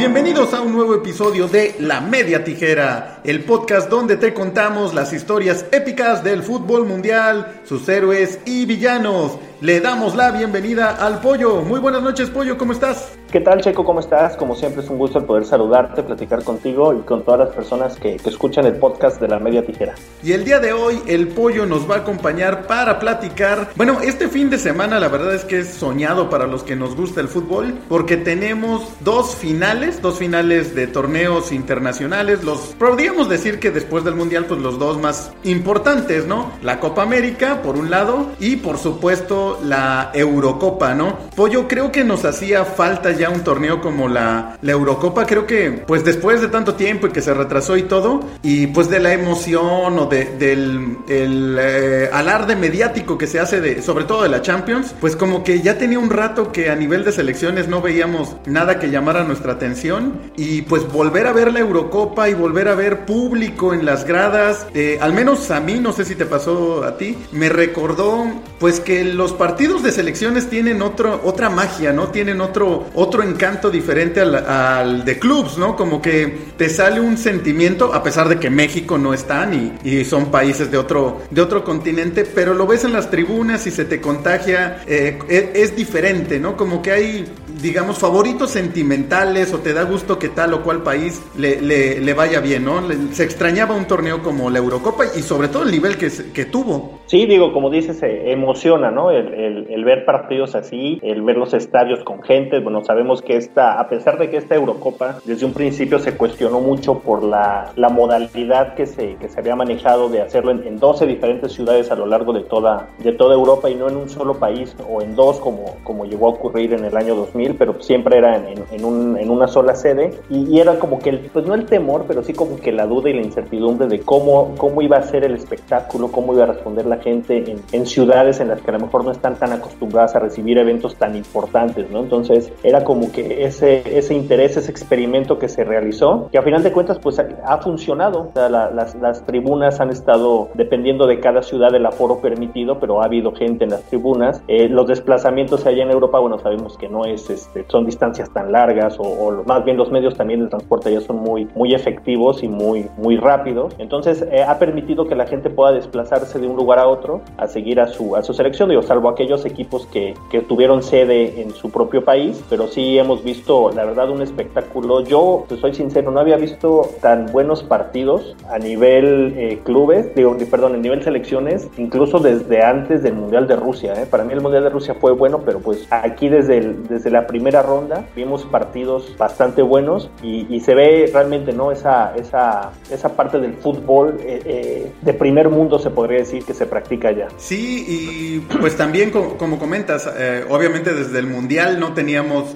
Bienvenidos a un nuevo episodio de La Media Tijera, el podcast donde te contamos las historias épicas del fútbol mundial, sus héroes y villanos. Le damos la bienvenida al Pollo. Muy buenas noches, Pollo, ¿cómo estás? ¿Qué tal, Checo? ¿Cómo estás? Como siempre es un gusto el poder saludarte, platicar contigo y con todas las personas que, que, escuchan el podcast de la media tijera. Y el día de hoy el pollo nos va a acompañar para platicar. Bueno, este fin de semana la verdad es que es soñado para los que nos gusta el fútbol porque tenemos dos finales, dos finales de torneos internacionales. Los podríamos decir que después del Mundial pues los dos más importantes, ¿no? La Copa América por un lado y por supuesto la Eurocopa, ¿no? Pollo, creo que nos hacía falta ya un torneo como la, la Eurocopa, creo que pues después de tanto tiempo y que se retrasó y todo, y pues de la emoción o de, del el, eh, alarde mediático que se hace de, sobre todo de la Champions, pues como que ya tenía un rato que a nivel de selecciones no veíamos nada que llamara nuestra atención y pues volver a ver la Eurocopa y volver a ver público en las gradas, eh, al menos a mí, no sé si te pasó a ti, me recordó pues que los partidos de selecciones tienen otro, otra magia, ¿no? Tienen otro, otro otro encanto diferente al, de clubs, ¿no? Como que te sale un sentimiento, a pesar de que México no están y, y son países de otro, de otro continente, pero lo ves en las tribunas y se te contagia, eh, es, es diferente, ¿no? Como que hay digamos, favoritos sentimentales o te da gusto que tal o cual país le, le, vaya bien, ¿no? se extrañaba un torneo como la Eurocopa y sobre todo el nivel que, que tuvo. Sí, digo, como dices, se emociona, ¿no? El, el, ver partidos así, el ver los estadios con gente. Bueno, sabemos que esta, a pesar de que esta Eurocopa desde un principio se cuestionó mucho por la, la modalidad que se, que se había manejado de hacerlo en, en, 12 diferentes ciudades a lo largo de toda, de toda Europa y no en un solo país o en dos como, como llegó a ocurrir en el año 2000 pero siempre era en, en, un, en una sola sede. Y, era como que, el, pues no el temor, pero sí como que la duda y la incertidumbre de cómo, cómo iba a ser el espectáculo, cómo iba a responder la gente en, en ciudades en las que a lo mejor no están tan acostumbradas a recibir eventos tan importantes, ¿no? Entonces era como que ese, ese interés, ese experimento que se realizó, que a final de cuentas pues ha funcionado. O sea, la, las, las tribunas han estado, dependiendo de cada ciudad, el aforo permitido, pero ha habido gente en las tribunas. Eh, los desplazamientos allá en Europa, bueno, sabemos que no es este, son distancias tan largas o, más bien los medios también de transporte ya son muy, muy efectivos y muy, muy rápidos. Entonces eh, ha permitido que la gente pueda desplazarse de un lugar a otro a seguir a su, a su selección, digo, salvo aquellos equipos que, que tuvieron sede en su propio país, pero sí hemos visto, la verdad, un espectáculo. Yo, soy sincero, no había visto tan buenos partidos a nivel eh, clubes, digo, perdón, a nivel selecciones, incluso desde antes del Mundial de Rusia. ¿eh? Para mí el Mundial de Rusia fue bueno, pero pues aquí desde, el, desde la primera ronda vimos partidos bastante buenos y, se ve realmente no esa, esa, esa parte del fútbol eh, eh, de primer mundo se podría decir que se practica ya. Sí, y pues también como, comentas, eh, obviamente desde el Mundial no teníamos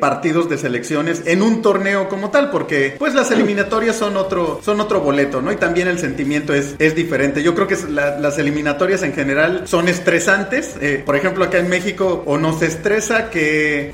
partidos de selecciones en un torneo como tal, porque pues las eliminatorias son otro, son otro boleto, ¿no? Y también el sentimiento es, es diferente. Yo creo que las eliminatorias en general son estresantes. por ejemplo, acá en México o nos estresa que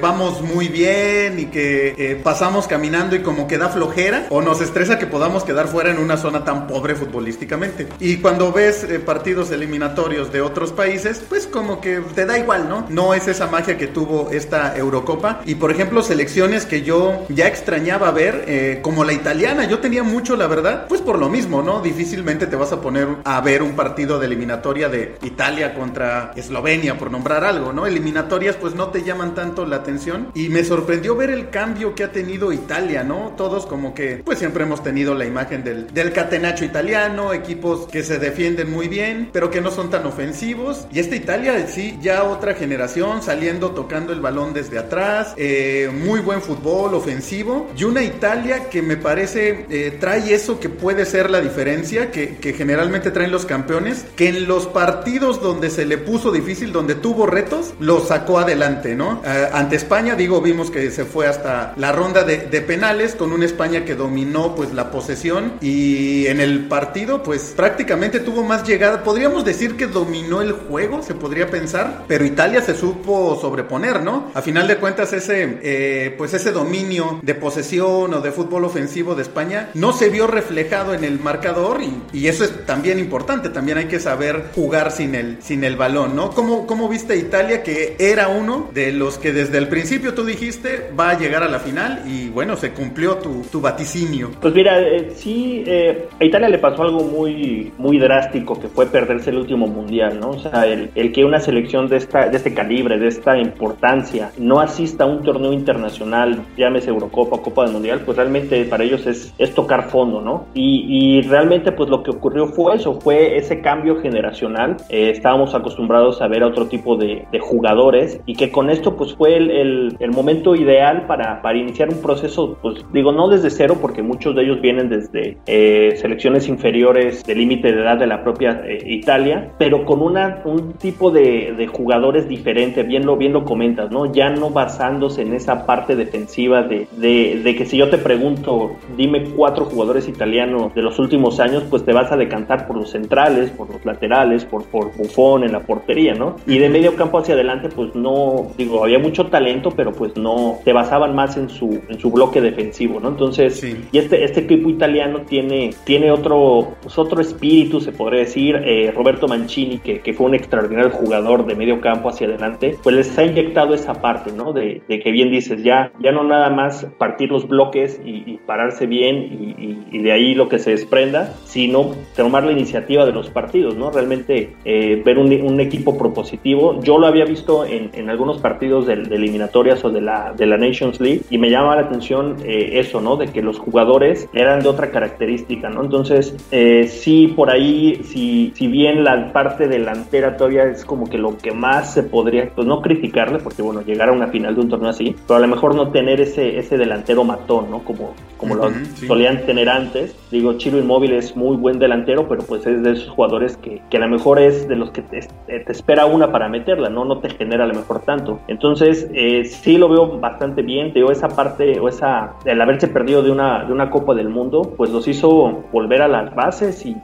vamos muy bien y que eh, pasamos caminando y como que da flojera o nos estresa que podamos quedar fuera en una zona tan pobre futbolísticamente. Y cuando ves eh, partidos eliminatorios de otros países, pues como que te da igual, ¿no? No es esa magia que tuvo esta Eurocopa. Y por ejemplo, selecciones que yo ya extrañaba ver, eh, como la italiana, yo tenía mucho, la verdad, pues por lo mismo, ¿no? Difícilmente te vas a poner a ver un partido de eliminatoria de Italia contra Eslovenia, por nombrar algo, ¿no? Eliminatorias pues no te llaman tanto la atención y me sorprendió ver el cambio que ha tenido Italia, ¿no? Todos como que, pues siempre hemos tenido la imagen del, del catenacho italiano, equipos que se defienden muy bien, pero que no son tan ofensivos. Y esta Italia, sí, ya otra generación saliendo, tocando el balón desde atrás, eh, muy buen fútbol ofensivo. Y una Italia que me parece eh, trae eso que puede ser la diferencia, que, que generalmente traen los campeones, que en los partidos donde se le puso difícil, donde tuvo retos, lo sacó adelante, ¿no? Eh, ante España, digo, vimos que se fue hasta la ronda de, penales con una España que dominó pues la posesión y en el partido pues prácticamente tuvo más llegada, podríamos decir que dominó el juego, se podría pensar, pero Italia se supo sobreponer, ¿no? A final de cuentas ese, eh, pues ese dominio de posesión o de fútbol ofensivo de España no se vio reflejado en el marcador y, eso es también importante, también hay que saber jugar sin el, sin el balón, ¿no? ¿Cómo, ¿Cómo viste Italia que era uno de los que desde el principio tú dijiste va a llegar a la final y bueno, se cumplió tu, tu vaticinio? Pues mira, eh, sí, eh, a Italia le pasó algo muy, muy drástico que fue perderse el último mundial, ¿no? O sea, el, el que una selección de, esta, de este calibre, de esta importancia, no asista a un torneo internacional, llámese Eurocopa, Copa del Mundial, pues realmente para ellos es, es tocar fondo, ¿no? Y, y realmente pues lo que ocurrió fue eso, fue ese cambio generacional. Eh, estábamos acostumbrados a ver a otro tipo de, de jugadores y que con esto pues fue el, el, el momento ideal para, para, iniciar un proceso, pues digo, no desde cero, porque muchos de ellos vienen desde eh, selecciones inferiores del límite de edad de la propia eh, Italia, pero con una, un tipo de, de, jugadores diferente, bien lo, bien lo comentas, ¿no? Ya no basándose en esa parte defensiva de, de, de que si yo te pregunto, dime cuatro jugadores italianos de los últimos años, pues te vas a decantar por los centrales, por los laterales, por, por Buffon en la portería, ¿no? Y de medio campo hacia adelante, pues no, digo, había mucho talento, pero pues no, te basaban más en su, en su bloque defensivo, ¿no? Entonces, sí. y este, este equipo italiano tiene, tiene otro, pues otro espíritu, se podría decir, eh, Roberto Mancini, que, que, fue un extraordinario jugador de medio campo hacia adelante, pues les ha inyectado esa parte, ¿no? De, de que bien dices, ya, ya no nada más partir los bloques y, y pararse bien y, y, de ahí lo que se desprenda, sino tomar la iniciativa de los partidos, ¿no? Realmente eh, ver un, un, equipo propositivo. Yo lo había visto en, en algunos partidos de, de, eliminatorias o de la, de la Nations League y me llama la atención eh, eso, ¿no? De que los jugadores eran de otra característica, ¿no? Entonces, eh, sí, por ahí, si, si bien la parte delantera todavía es como que lo que más se podría, pues no criticarle, porque bueno, llegar a una final de un torneo así, pero a lo mejor no tener ese, ese delantero matón, ¿no? Como, como uh -huh, lo sí. solían tener antes. Digo, Chiro Inmóvil es muy buen delantero, pero pues es de esos jugadores que, que a lo mejor es de los que te, te, espera una para meterla, ¿no? No te genera a lo mejor tanto. Entonces, eh, sí lo veo bastante bien, digo, esa parte o esa, el haberse perdido de una, de una Copa del Mundo, pues los hizo volver a las bases y,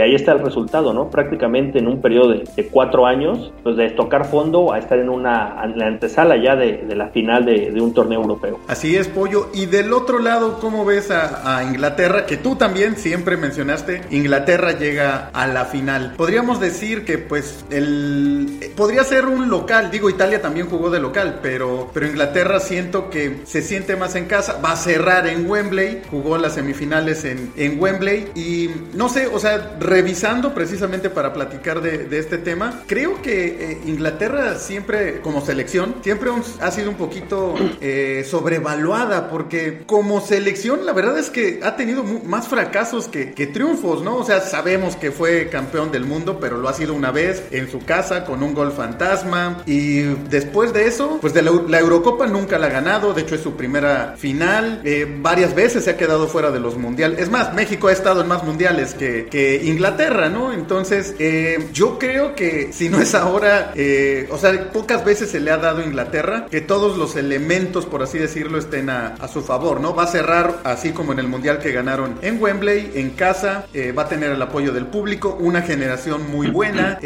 ahí está el resultado, ¿no? Prácticamente en un periodo de, de, cuatro años, pues de tocar fondo a estar en una en la antesala ya de, la final de, un torneo europeo. Así es, Pollo. Y del otro lado, ¿cómo ves a, a Inglaterra? Que tú también siempre mencionaste, Inglaterra llega a la final. Podríamos decir que pues el podría ser un local, digo Italia también jugó de local, pero, pero Inglaterra siento que se siente más en casa, va a cerrar en Wembley, jugó las semifinales en, en Wembley y no sé, o sea, revisando precisamente para platicar de, este tema, creo que eh, Inglaterra siempre, como selección, siempre ha sido un poquito eh, sobrevaluada porque como selección la verdad es que ha tenido más fracasos que, que triunfos, ¿no? O sea, sabemos que fue campeón del mundo, pero lo ha sido una vez en su casa con un gol fantasma y después de eso, pues de la, Eurocopa nunca la ha ganado, de hecho es su primera final, eh, varias veces se ha quedado fuera de los mundiales, es más, México ha estado en más mundiales que, Inglaterra, ¿no? Entonces, eh, yo creo que si no es ahora, eh, o sea, pocas veces se le ha dado a Inglaterra que todos los elementos, por así decirlo, estén a, a, su favor, ¿no? Va a cerrar así como en el mundial que ganaron en Wembley, en casa, va a tener el apoyo del público, una generación muy buena,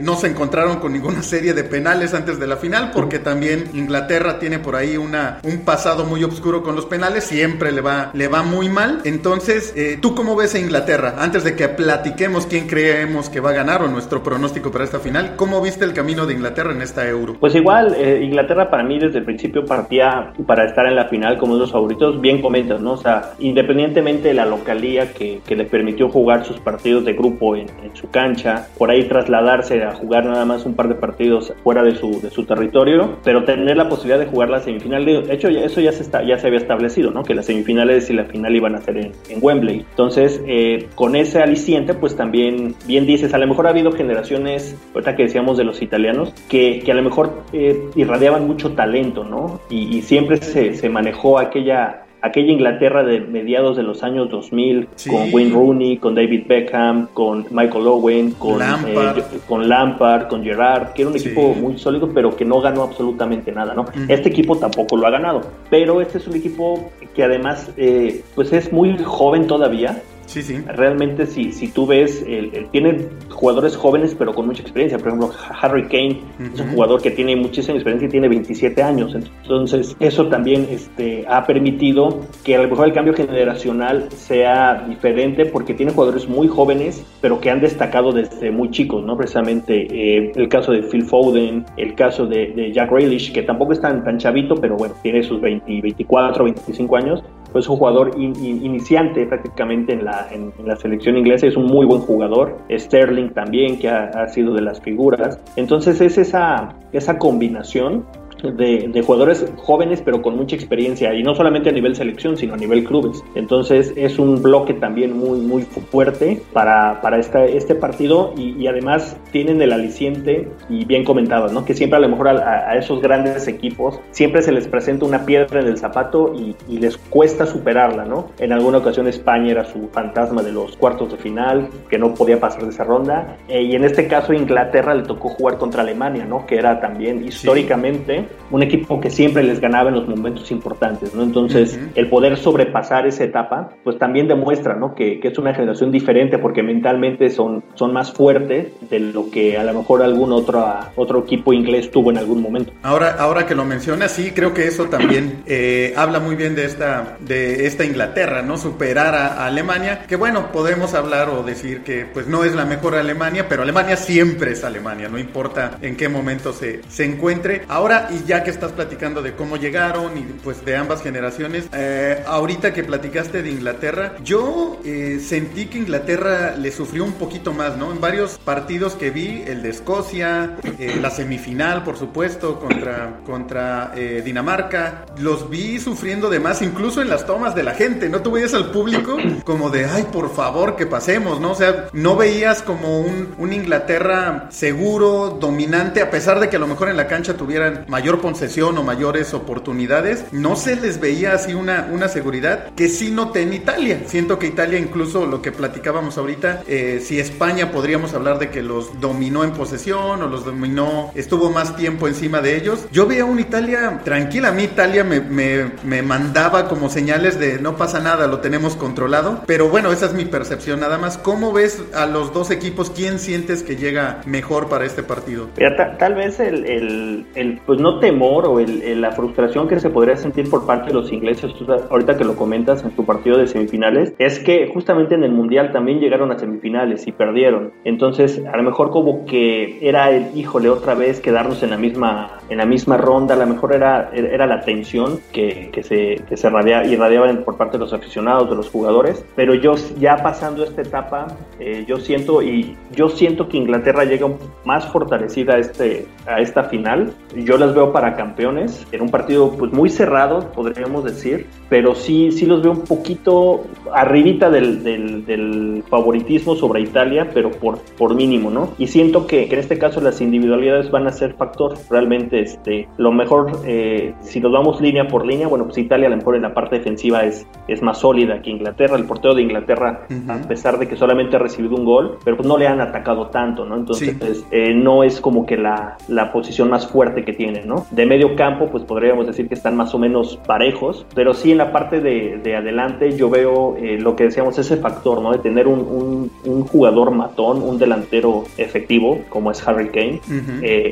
no se encontraron con ninguna serie de penales antes de la final, porque también Inglaterra tiene por ahí una, un pasado muy oscuro con los penales, siempre le va, le va muy mal. Entonces, eh, ¿tú cómo ves a Inglaterra? Antes de que platiquemos quién creemos que va a ganar o nuestro pronóstico para esta final, ¿cómo viste el camino de Inglaterra en esta Euro? Pues igual, eh, Inglaterra para mí desde el principio partía para estar en la final como uno de los favoritos, bien comentas, ¿no? O sea, independientemente de la localía que, que le permitió jugar sus partidos de grupo en, en, su cancha, por ahí trasladarse a jugar nada más un par de partidos fuera de su, de su territorio, pero tener la posibilidad de jugar la semifinal, de hecho eso ya se, está, ya se había establecido, ¿no? Que las semifinales y la final iban a ser en, Wembley. Entonces, eh, con ese aliciente, pues también, bien dices, a lo mejor ha habido generaciones, ahorita que decíamos de los italianos, que, a lo mejor eh, irradiaban mucho talento, ¿no? Y, siempre se manejó aquella aquella Inglaterra de mediados de los años 2000 sí. con Wayne Rooney, con David Beckham, con Michael Owen, con Lampard, eh, con, Lampard, con Gerrard, que era un equipo muy sólido pero que no ganó absolutamente nada, ¿no? Este equipo tampoco lo ha ganado, pero este es un equipo que además eh, pues es muy joven todavía Sí, sí. Realmente si, si tú ves, el, tiene jugadores jóvenes pero con mucha experiencia. Por ejemplo, Harry Kane es un jugador que tiene muchísima experiencia y tiene 27 años. Entonces eso también este, ha permitido que a lo mejor el cambio generacional sea diferente porque tiene jugadores muy jóvenes pero que han destacado desde muy chicos, ¿no? Precisamente eh, el caso de Phil Foden, el caso de, Jack Grealish, que tampoco es tan, tan chavito, pero bueno, tiene sus 20, 24, 25 años, pues un jugador iniciante prácticamente en la, en, la selección inglesa, es un muy buen jugador, Sterling también, que ha, ha sido de las figuras, entonces es esa, esa combinación de, jugadores jóvenes pero con mucha experiencia y no solamente a nivel selección sino a nivel clubes entonces es un bloque también muy muy fuerte para, para esta, este partido y, además tienen el aliciente y bien comentado ¿no? que siempre a lo mejor a, esos grandes equipos siempre se les presenta una piedra en el zapato y, les cuesta superarla ¿no? en alguna ocasión España era su fantasma de los cuartos de final que no podía pasar de esa ronda eh, y en este caso Inglaterra le tocó jugar contra Alemania ¿no? que era también históricamente un equipo que siempre les ganaba en los momentos importantes, ¿no? Entonces, el poder sobrepasar esa etapa, pues también demuestra, ¿no? Que, es una generación diferente porque mentalmente son, son más fuertes de lo que a lo mejor algún otro, otro equipo inglés tuvo en algún momento. Ahora, ahora que lo mencionas, sí, creo que eso también eh, habla muy bien de esta, de esta Inglaterra, ¿no? Superar a, Alemania, que bueno, podemos hablar o decir que pues no es la mejor Alemania, pero Alemania siempre es Alemania, no importa en qué momento se, se encuentre. Ahora, y ya que estás platicando de cómo llegaron y pues de ambas generaciones, eh, ahorita que platicaste de Inglaterra, yo eh, sentí que Inglaterra le sufrió un poquito más, ¿no? En varios partidos que vi, el de Escocia, eh, la semifinal, por supuesto, contra, contra Dinamarca, los vi sufriendo de más, incluso en las tomas de la gente, ¿no? Tú veías al público como de, ay, por favor, que pasemos, ¿no? O sea, no veías como un, un Inglaterra seguro, dominante, a pesar de que a lo mejor en la cancha tuvieran mayor concesión o mayores oportunidades, no se les veía así una, una seguridad que sí noté en Italia. Siento que Italia, incluso lo que platicábamos ahorita, eh, si España podríamos hablar de que los dominó en posesión o los dominó, estuvo más tiempo encima de ellos. Yo veía una Italia tranquila. A mí Italia me, me, me mandaba como señales de no pasa nada, lo tenemos controlado. Pero bueno, esa es mi percepción nada más. ¿Cómo ves a los dos equipos? ¿Quién sientes que llega mejor para este partido? tal vez el, el, el, pues no te temor o el, la frustración que se podría sentir por parte de los ingleses, ahorita que lo comentas en tu partido de semifinales, es que justamente en el Mundial también llegaron a semifinales y perdieron. Entonces, a lo mejor como que era el, híjole, otra vez quedarnos en la misma, en la misma ronda, a lo mejor era, era la tensión que, que se, que se irradiaba por parte de los aficionados, de los jugadores. Pero yo ya pasando esta etapa, eh, yo siento y yo siento que Inglaterra llega más fortalecida a, este, a esta final. Yo las veo para campeones. en un partido pues muy cerrado, podríamos decir, pero sí, sí los veo un poquito arribita del, del, favoritismo sobre Italia, pero por, por mínimo, ¿no? Y siento que, en este caso las individualidades van a ser factor. Realmente, este, lo mejor, eh, si nos vamos línea por línea, bueno, pues Italia a lo mejor en la parte defensiva es, es más sólida que Inglaterra. El portero de Inglaterra, a pesar de que solamente ha recibido un gol, pero pues no le han atacado tanto, ¿no? Entonces, eh, no es como que la, la posición más fuerte que tiene, ¿no? De medio campo, pues podríamos decir que están más o menos parejos, pero sí en la parte de, de adelante yo veo eh, lo que decíamos, ese factor, ¿no? De tener un, un, jugador matón, un delantero efectivo, como es Harry Kane,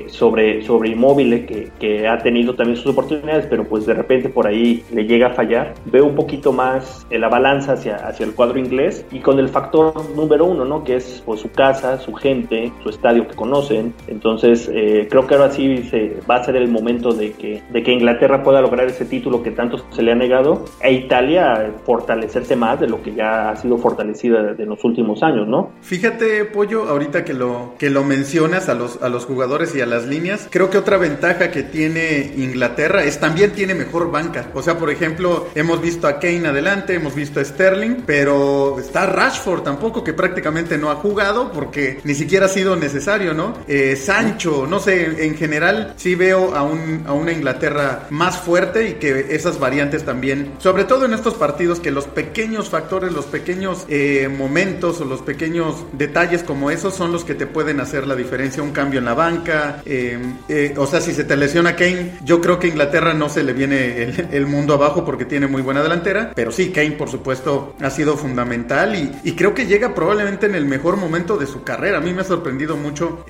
sobre, sobre Immobile, que, que, ha tenido también sus oportunidades, pero pues de repente por ahí le llega a fallar. Veo un poquito más la balanza hacia, hacia el cuadro inglés y con el factor número uno, ¿no? Que es pues, su casa, su gente, su estadio que conocen. Entonces, eh, creo que ahora sí se, va a ser el momento de que, de que Inglaterra pueda lograr ese título que tanto se le ha negado e Italia fortalecerse más de lo que ya ha sido fortalecida en los últimos años, ¿no? Fíjate, Pollo, ahorita que lo, que lo mencionas a los, a los jugadores y a las líneas, creo que otra ventaja que tiene Inglaterra es también tiene mejor banca. O sea, por ejemplo, hemos visto a Kane adelante, hemos visto a Sterling, pero está Rashford tampoco, que prácticamente no ha jugado porque ni siquiera ha sido necesario, ¿no? Eh, Sancho, no sé, en general sí veo a, un, a una Inglaterra más fuerte y que esas variantes también, sobre todo en estos partidos, que los pequeños factores, los pequeños eh, momentos o los pequeños detalles como esos son los que te pueden hacer la diferencia. Un cambio en la banca, eh, o sea, si se te lesiona Kane, yo creo que Inglaterra no se le viene el, mundo abajo porque tiene muy buena delantera, pero sí, Kane por supuesto ha sido fundamental y, creo que llega probablemente en el mejor momento de su carrera. A mí me ha sorprendido mucho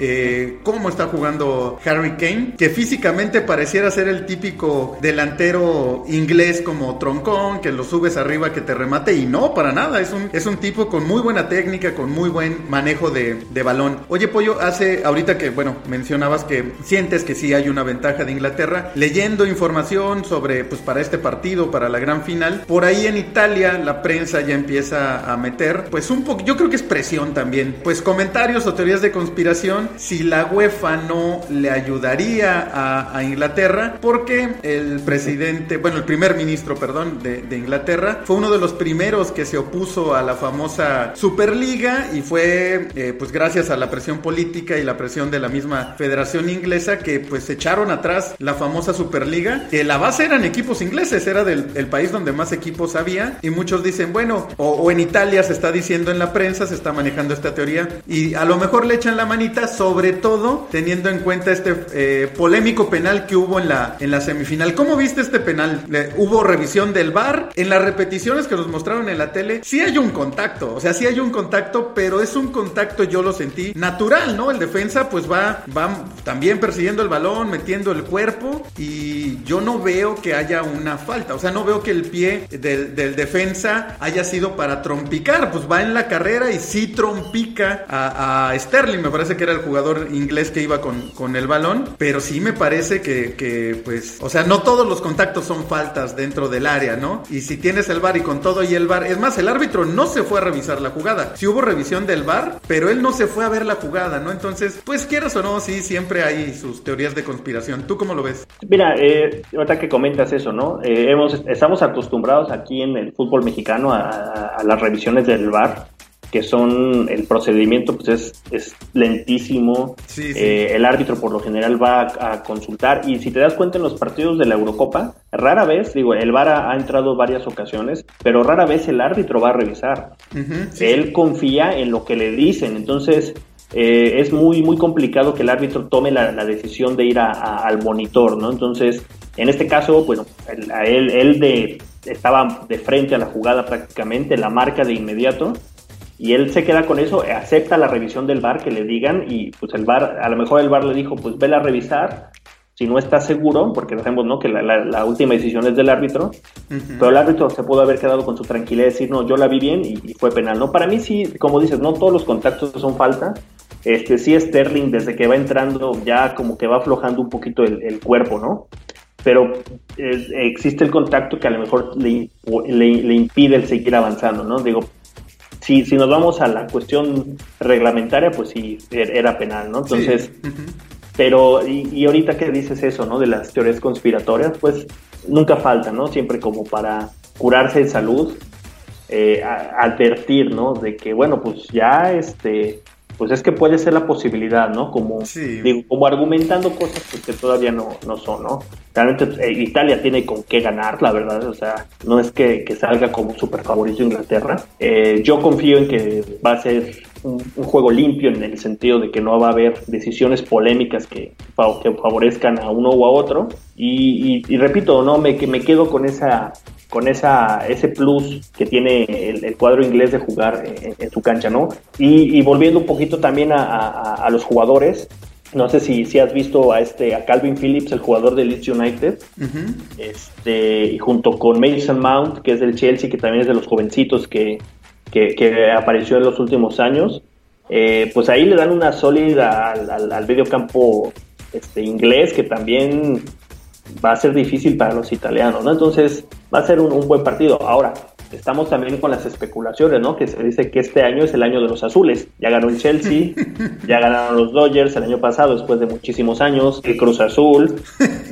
cómo está jugando Harry Kane, que físicamente pareciera ser el típico delantero inglés como troncón, que lo subes arriba, que te remate y no, para nada, es un, es un tipo con muy buena técnica, con muy buen manejo de, de balón. Oye, Pollo, hace ahorita que, bueno, mencionabas que sientes que sí hay una ventaja de Inglaterra, leyendo información sobre, pues para este partido, para la gran final, por ahí en Italia la prensa ya empieza a meter, pues un poco, yo creo que es presión también, pues comentarios o teorías de conspiración, si la UEFA no le ayudaría a, Inglaterra, porque el presidente, bueno, el primer ministro, perdón, de, de Inglaterra, fue uno de los primeros que se opuso a la famosa Superliga y fue eh, pues gracias a la presión política y la presión de la misma Federación Inglesa que pues echaron atrás la famosa Superliga, que la base eran equipos ingleses, era del el país donde más equipos había y muchos dicen, bueno, o, en Italia se está diciendo en la prensa, se está manejando esta teoría y a lo mejor le echan la manita, sobre todo teniendo en cuenta este eh, polémico penal que hubo en la, en la semifinal. ¿Cómo viste este penal? ¿Hubo revisión del VAR? En las repeticiones que nos mostraron en la tele, sí hay un contacto, o sea, sí hay un contacto, pero es un contacto, yo lo sentí, natural, ¿no? El defensa pues va, va también persiguiendo el balón, metiendo el cuerpo y yo no veo que haya una falta, o sea, no veo que el pie del, defensa haya sido para trompicar, pues va en la carrera y sí trompica a, Sterling, me parece que era el jugador inglés que iba con, con el balón, pero sí me parece que, que, pues, o sea, no todos los contactos son faltas dentro del área, ¿no? Y si tienes el bar y con todo y el bar, es más, el árbitro no se fue a revisar la jugada. Sí hubo revisión del bar, pero él no se fue a ver la jugada, ¿no? Entonces, pues quieras o no, sí, siempre hay sus teorías de conspiración. ¿Tú cómo lo ves? Mira, eh, ahorita que comentas eso, ¿no? Eh, hemos, estamos acostumbrados aquí en el fútbol mexicano a, a las revisiones del bar que son el procedimiento pues es, es lentísimo. Eh, el árbitro por lo general va a, consultar. Y si te das cuenta en los partidos de la Eurocopa rara vez digo el VAR ha, entrado varias ocasiones pero rara vez el árbitro va a revisar. Él confía en lo que le dicen. Entonces eh, es muy muy complicado que el árbitro tome la, decisión de ir al monitor no entonces en este caso bueno él, él de estaba de frente a la jugada prácticamente la marca de inmediato y él se queda con eso, acepta la revisión del bar que le digan y pues el bar, a lo mejor el bar le dijo, pues vela a revisar, si no está seguro, porque sabemos ¿no? que la, última decisión es del árbitro, pero el árbitro se pudo haber quedado con su tranquilidad y decir, no, yo la vi bien y, fue penal, ¿no? Para mí sí, como dices, no todos los contactos son falta, este sí Sterling desde que va entrando ya como que va aflojando un poquito el, cuerpo, ¿no? Pero existe el contacto que a lo mejor le, le, le impide el seguir avanzando, ¿no? Digo, si, si nos vamos a la cuestión reglamentaria, pues sí, er, era penal, ¿no? Entonces, pero, y, ahorita que dices eso, ¿no? De las teorías conspiratorias, pues nunca falta, ¿no? Siempre como para curarse de salud, eh, advertir, ¿no? De que, bueno, pues ya, este, pues es que puede ser la posibilidad, ¿no? Como, digo, como argumentando cosas que todavía no, no son, ¿no? Realmente eh, Italia tiene con qué ganar, la verdad, o sea, no es que, salga como super favorito Inglaterra. Eh, yo confío en que va a ser un, juego limpio en el sentido de que no va a haber decisiones polémicas que, que favorezcan a uno o a otro. Y, repito, no me, me quedo con esa con esa, ese plus que tiene el, cuadro inglés de jugar en, su cancha, ¿no? Y, volviendo un poquito también a, los jugadores, no sé si, si has visto a este a Calvin Phillips, el jugador del Leeds United, este, y junto con Mason Mount, que es del Chelsea, que también es de los jovencitos que, que, apareció en los últimos años, eh, pues ahí le dan una sólida al, al, al medio campo este, inglés que también va a ser difícil para los italianos, ¿no? Entonces va a ser un, buen partido. Ahora, estamos también con las especulaciones, ¿no? Que se dice que este año es el año de los azules. Ya ganó el Chelsea, ya ganaron los Dodgers el año pasado, después de muchísimos años, el Cruz Azul.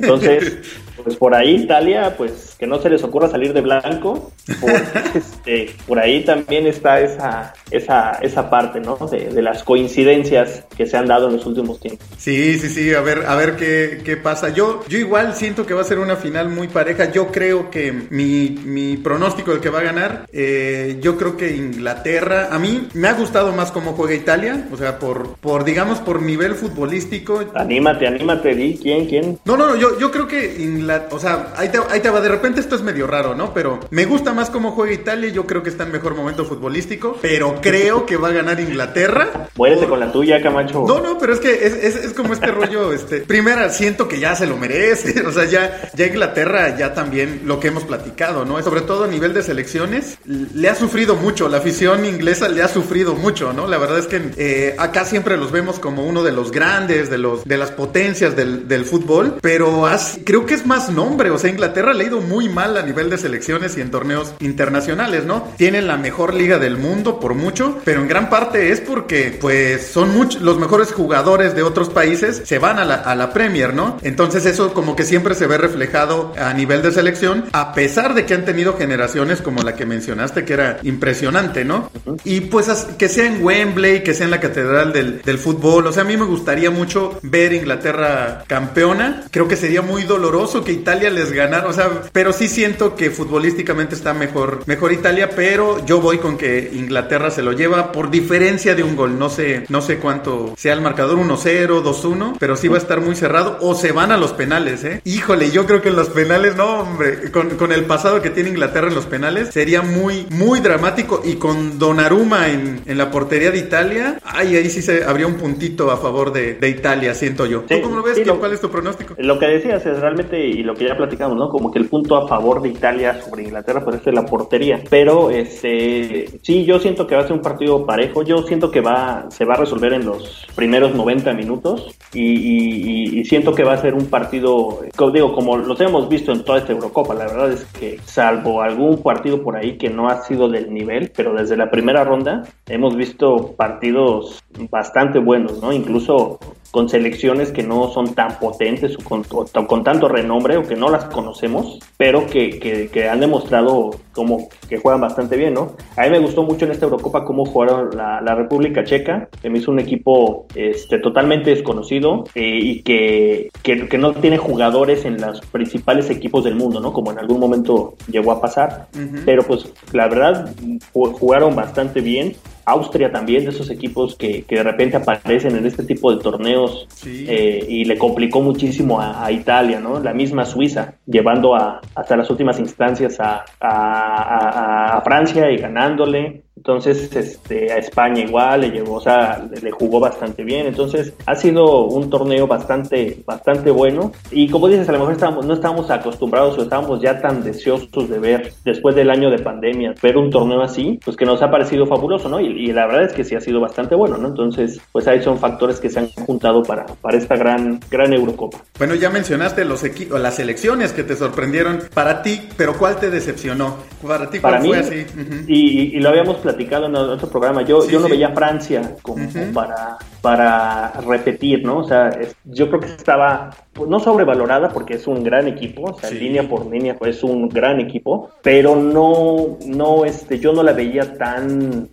Entonces, pues por ahí Italia, pues que no se les ocurra salir de blanco, este, por ahí también está esa, esa, esa parte, ¿no? De, de, las coincidencias que se han dado en los últimos tiempos. Sí, sí, sí, a ver, a ver qué, qué pasa. Yo, yo igual siento que va a ser una final muy pareja. Yo creo que mi, mi pronóstico del que va a ganar, eh, yo creo que Inglaterra, a mí me ha gustado más cómo juega Italia, o sea, por, por digamos, por nivel futbolístico. Anímate, anímate, di, ¿quién, quién? No, no, no, yo, yo creo que Inglaterra, o sea, ahí te, ahí te va, de repente esto es medio raro, ¿no? Pero me gusta más cómo juega Italia, yo creo que está en mejor momento futbolístico, pero creo que va a ganar Inglaterra. Muérete con la tuya, Camacho. No, no, pero es que es, es, es como este rollo, este, primera, siento que ya se lo merece, o sea, ya, ya Inglaterra, ya también lo que hemos platicado, ¿no? Sobre todo a nivel de selecciones, le ha sufrido mucho, la afición inglesa le ha sufrido mucho, ¿no? La verdad es que eh, acá siempre los vemos como uno de los grandes, de, los, de las potencias del, del fútbol, pero creo que es más nombre, o sea, Inglaterra le ha ido muy mal a nivel de selecciones y en torneos internacionales, ¿no? Tienen la mejor liga del mundo por mucho, pero en gran parte es porque, pues, son muchos, los mejores jugadores de otros países se van a la, a la Premier, ¿no? Entonces eso como que siempre se ve reflejado a nivel de selección, a pesar de que han tenido generaciones como la que mencionaste, que era impresionante, ¿no? Y pues que sea en Wembley, que sea en la catedral del, del fútbol, o sea, a mí me gustaría mucho ver Inglaterra campeona, creo que sería muy doloroso que Italia les ganara, o sea, pero sí siento que futbolísticamente está mejor, mejor Italia, pero yo voy con que Inglaterra se lo lleva por diferencia de un gol, no sé, no sé cuánto sea el marcador, 1-0, 2-1, pero sí va a estar muy cerrado, o se van a los penales, ¿eh? Híjole, yo creo que en los penales, no, hombre, con, con el pasado que tiene Inglaterra en los penales, sería muy, muy dramático. Y con Donnarumma en, en la portería de Italia, ay, ahí sí se habría un puntito a favor de, de Italia, siento yo. ¿Tú cómo lo ves? ¿Cuál es tu pronóstico? Lo que decías es realmente, y lo que ya platicamos, ¿no? Como que el punto a favor de Italia sobre Inglaterra, pues es la portería. Pero, este, sí, yo siento que va a ser un partido parejo. Yo siento que va, se va a resolver en los primeros 90 minutos. Y, siento que va a ser un partido, digo, como los hemos visto en toda esta Eurocopa, la verdad es que salvo algún partido por ahí que no ha sido del nivel, pero desde la primera ronda hemos visto partidos bastante buenos, ¿no? Incluso con selecciones que no son tan potentes o con, tanto renombre o que no las conocemos, pero que, que, han demostrado como que juegan bastante bien, ¿no? A mí me gustó mucho en esta Eurocopa cómo jugaron la, la República Checa, que me hizo un equipo este, totalmente desconocido eh, y que, que, que, no tiene jugadores en los principales equipos del mundo, ¿no? Como en algún momento llegó a pasar, pero pues la verdad jugaron bastante bien Austria también, de esos equipos que, que, de repente aparecen en este tipo de torneos eh, y le complicó muchísimo a, Italia, ¿no? La misma Suiza, llevando a, hasta las últimas instancias a, a, a Francia y ganándole. Entonces, este, a España igual le llevó, o sea, le, jugó bastante bien. Entonces, ha sido un torneo bastante, bastante bueno. Y como dices, a lo mejor estábamos, no estábamos acostumbrados o estábamos ya tan deseosos de ver, después del año de pandemia, ver un torneo así, pues que nos ha parecido fabuloso, ¿no? Y, la verdad es que sí ha sido bastante bueno, ¿no? Entonces, pues ahí son factores que se han juntado para, para esta gran, gran Eurocopa. Bueno, ya mencionaste los equipos, las selecciones que te sorprendieron para ti, pero ¿cuál te decepcionó? Para ti, ¿cuál para fue así? y, y, lo habíamos platicado en otro programa. Yo, yo no veía Francia como, para, para repetir, ¿no? O sea, yo creo que estaba pues, no sobrevalorada porque es un gran equipo, o sea, línea por línea pues, es un gran equipo, pero no, no, este, yo no la veía tan,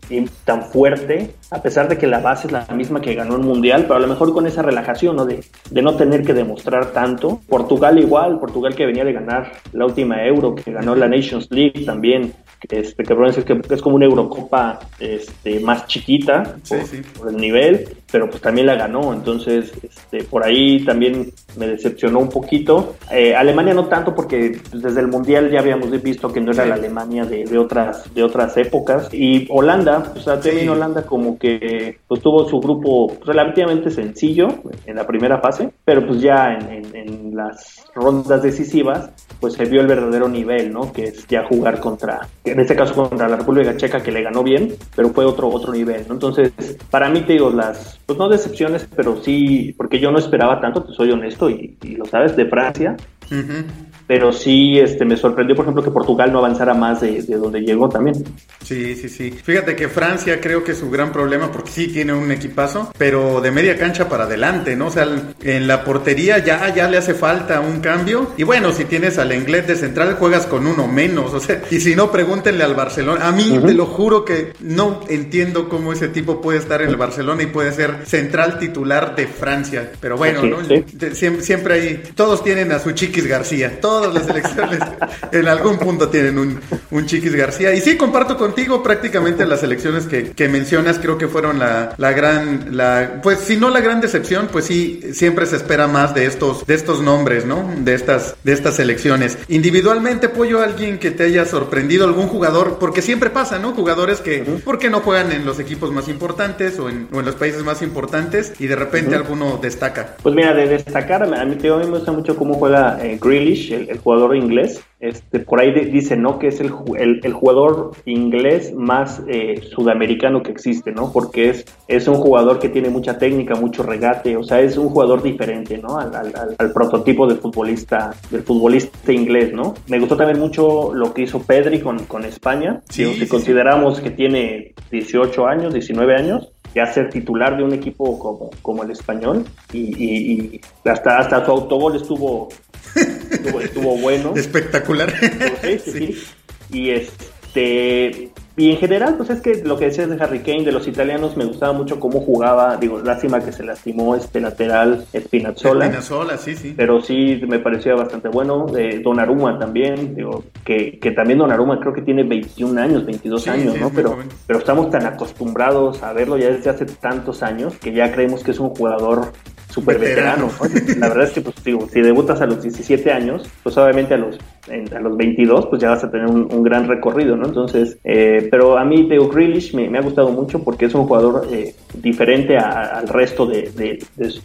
tan fuerte, a pesar de que la base es la misma que ganó el Mundial, pero a lo mejor con esa relajación, ¿no? De, de no tener que demostrar tanto. Portugal igual, Portugal que venía de ganar la última Euro, que ganó la Nations League también, este, que, es como una Eurocopa este, más chiquita por, el nivel, pero pues también la ganó, entonces este, por ahí también me decepcionó un poquito. Eh, Alemania no tanto porque desde el Mundial ya habíamos visto que no era la Alemania de, de, otras, de otras épocas, y Holanda, pues también Holanda como que pues, tuvo su grupo relativamente sencillo en la primera fase, pero pues ya en, en las rondas decisivas pues se vio el verdadero nivel, ¿no? Que es ya jugar contra, en este caso contra la República Checa que le ganó bien, pero fue otro otro nivel, ¿no? Entonces, para mí te digo las, pues no decepciones, pero sí, porque yo no esperaba tanto, te soy honesto y, lo sabes, de Francia. Pero sí este, me sorprendió, por ejemplo, que Portugal no avanzara más de, donde llegó también. Sí, sí, sí. Fíjate que Francia creo que es su gran problema, porque sí tiene un equipazo, pero de media cancha para adelante, ¿no? O sea, en la portería ya, ya le hace falta un cambio. Y bueno, si tienes al inglés de central, juegas con uno menos. O sea, y si no, pregúntenle al Barcelona. A mí, te lo juro que no entiendo cómo ese tipo puede estar en el Barcelona y puede ser central titular de Francia. Pero bueno, ¿no? Siempre, siempre hay, todos tienen a su Chiquis García. Todas las elecciones en algún punto tienen un, un Chiquis García. Y sí, comparto contigo prácticamente las elecciones que, que mencionas, creo que fueron la, la gran, la, pues si no la gran decepción, pues sí, siempre se espera más de estos, de estos nombres, ¿no? De estas, de estas elecciones. Individualmente, Pollo, alguien que te haya sorprendido, algún jugador, porque siempre pasa, ¿no? Jugadores que, ¿por qué no juegan en los equipos más importantes o en, o en los países más importantes y de repente alguno destaca? Pues mira, de destacar, a mí, a mí me gusta mucho cómo juega eh, Grealish, el, jugador inglés. Este, por ahí dice, ¿no? Que es el, el, jugador inglés más eh, sudamericano que existe, ¿no? Porque es, es un jugador que tiene mucha técnica, mucho regate, o sea, es un jugador diferente, ¿no? Al, al, prototipo del futbolista, del futbolista inglés, ¿no? Me gustó también mucho lo que hizo Pedri con, con España. si consideramos que tiene 18 años, 19 años, ya ser titular de un equipo como, como el español y, hasta, hasta su autogol estuvo estuvo, bueno. Espectacular. Sí, sí, sí. Y este y en general, pues es que lo que decías de Harry Kane, de los italianos, me gustaba mucho cómo jugaba. Digo, lástima que se lastimó este lateral Spinazzola. Spinazzola, sí, sí. Pero sí me parecía bastante bueno. Eh, Donnarumma también, digo, que, que también Donnarumma creo que tiene 21 años, 22 años, ¿no? Pero, pero estamos tan acostumbrados a verlo ya desde hace tantos años que ya creemos que es un jugador súper veterano. La verdad es que, pues, digo, si debutas a los 17 años, pues obviamente a los, a los 22, pues ya vas a tener un, gran recorrido, ¿no? Entonces, eh, pero a mí Theo Grealish me, me, ha gustado mucho porque es un jugador eh, diferente al resto de,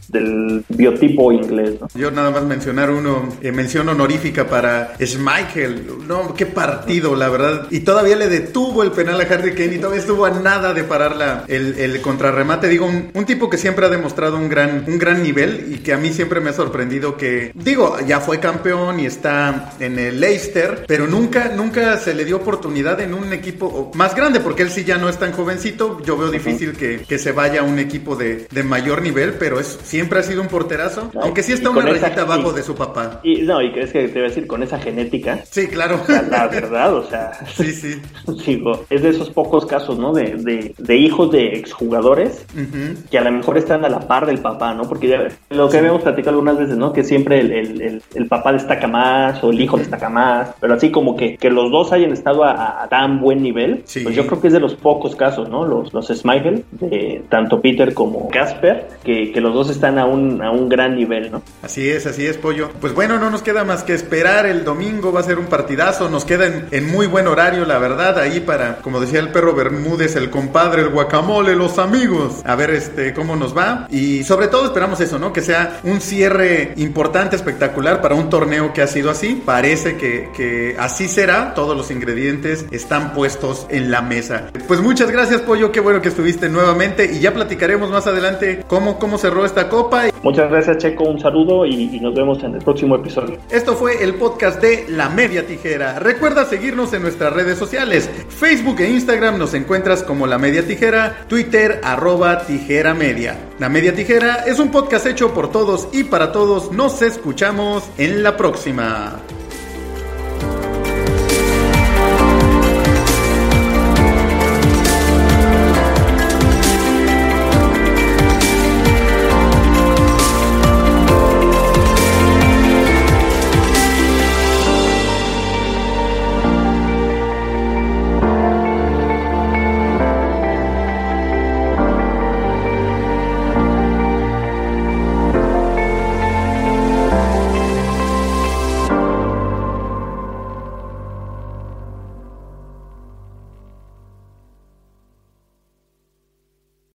del biotipo inglés, ¿no? Yo nada más mencionar uno, eh, mención honorífica para Schmeichel, no, qué partido, la verdad, y todavía le detuvo el penal a Harry Kane y todavía estuvo a nada de parar la, el, el contrarremate, digo, un, un tipo que siempre ha demostrado un gran, un gran nivel y que a mí siempre me ha sorprendido que, digo, ya fue campeón y está en el Leicester, pero nunca, nunca se le dio oportunidad en un equipo más grande, porque él sí ya no es tan jovencito. Yo veo difícil que, que se vaya a un equipo de, de, mayor nivel, pero es, siempre ha sido un porterazo, aunque sí está una rayita abajo de su papá. Y no, y crees que te voy a decir, con esa genética. Sí, claro. La, verdad, o sea. Sí, sí. Digo, es de esos pocos casos, ¿no? De, de, de hijos de exjugadores que a lo mejor están a la par del papá, ¿no? Porque lo que habíamos platicado algunas veces, ¿no? Que siempre el, el, papá destaca más o el hijo destaca más, pero así como que, que los dos hayan estado a, tan buen nivel, pues yo creo que es de los pocos casos, ¿no? Los, los Smigel, de tanto Peter como Casper, que, que, los dos están a un, a un gran nivel, ¿no? Así es, así es, Pollo. Pues bueno, no nos queda más que esperar el domingo, va a ser un partidazo, nos queda en, en muy buen horario, la verdad, ahí para, como decía el perro Bermúdez, el compadre, el guacamole, los amigos, a ver este cómo nos va y sobre todo esperamos eso, ¿no? Que sea un cierre importante, espectacular para un torneo que ha sido así. Parece que, que así será. Todos los ingredientes están puestos en la mesa. Pues muchas gracias, Pollo. Qué bueno que estuviste nuevamente y ya platicaremos más adelante cómo, cómo cerró esta copa. Muchas gracias, Checo. Un saludo y, y nos vemos en el próximo episodio. Esto fue el podcast de La Media Tijera. Recuerda seguirnos en nuestras redes sociales. Facebook e Instagram nos encuentras como La Media Tijera, Twitter arroba Tijera Media. La Media Tijera es un podcast hecho por todos y para todos. Nos escuchamos en la próxima.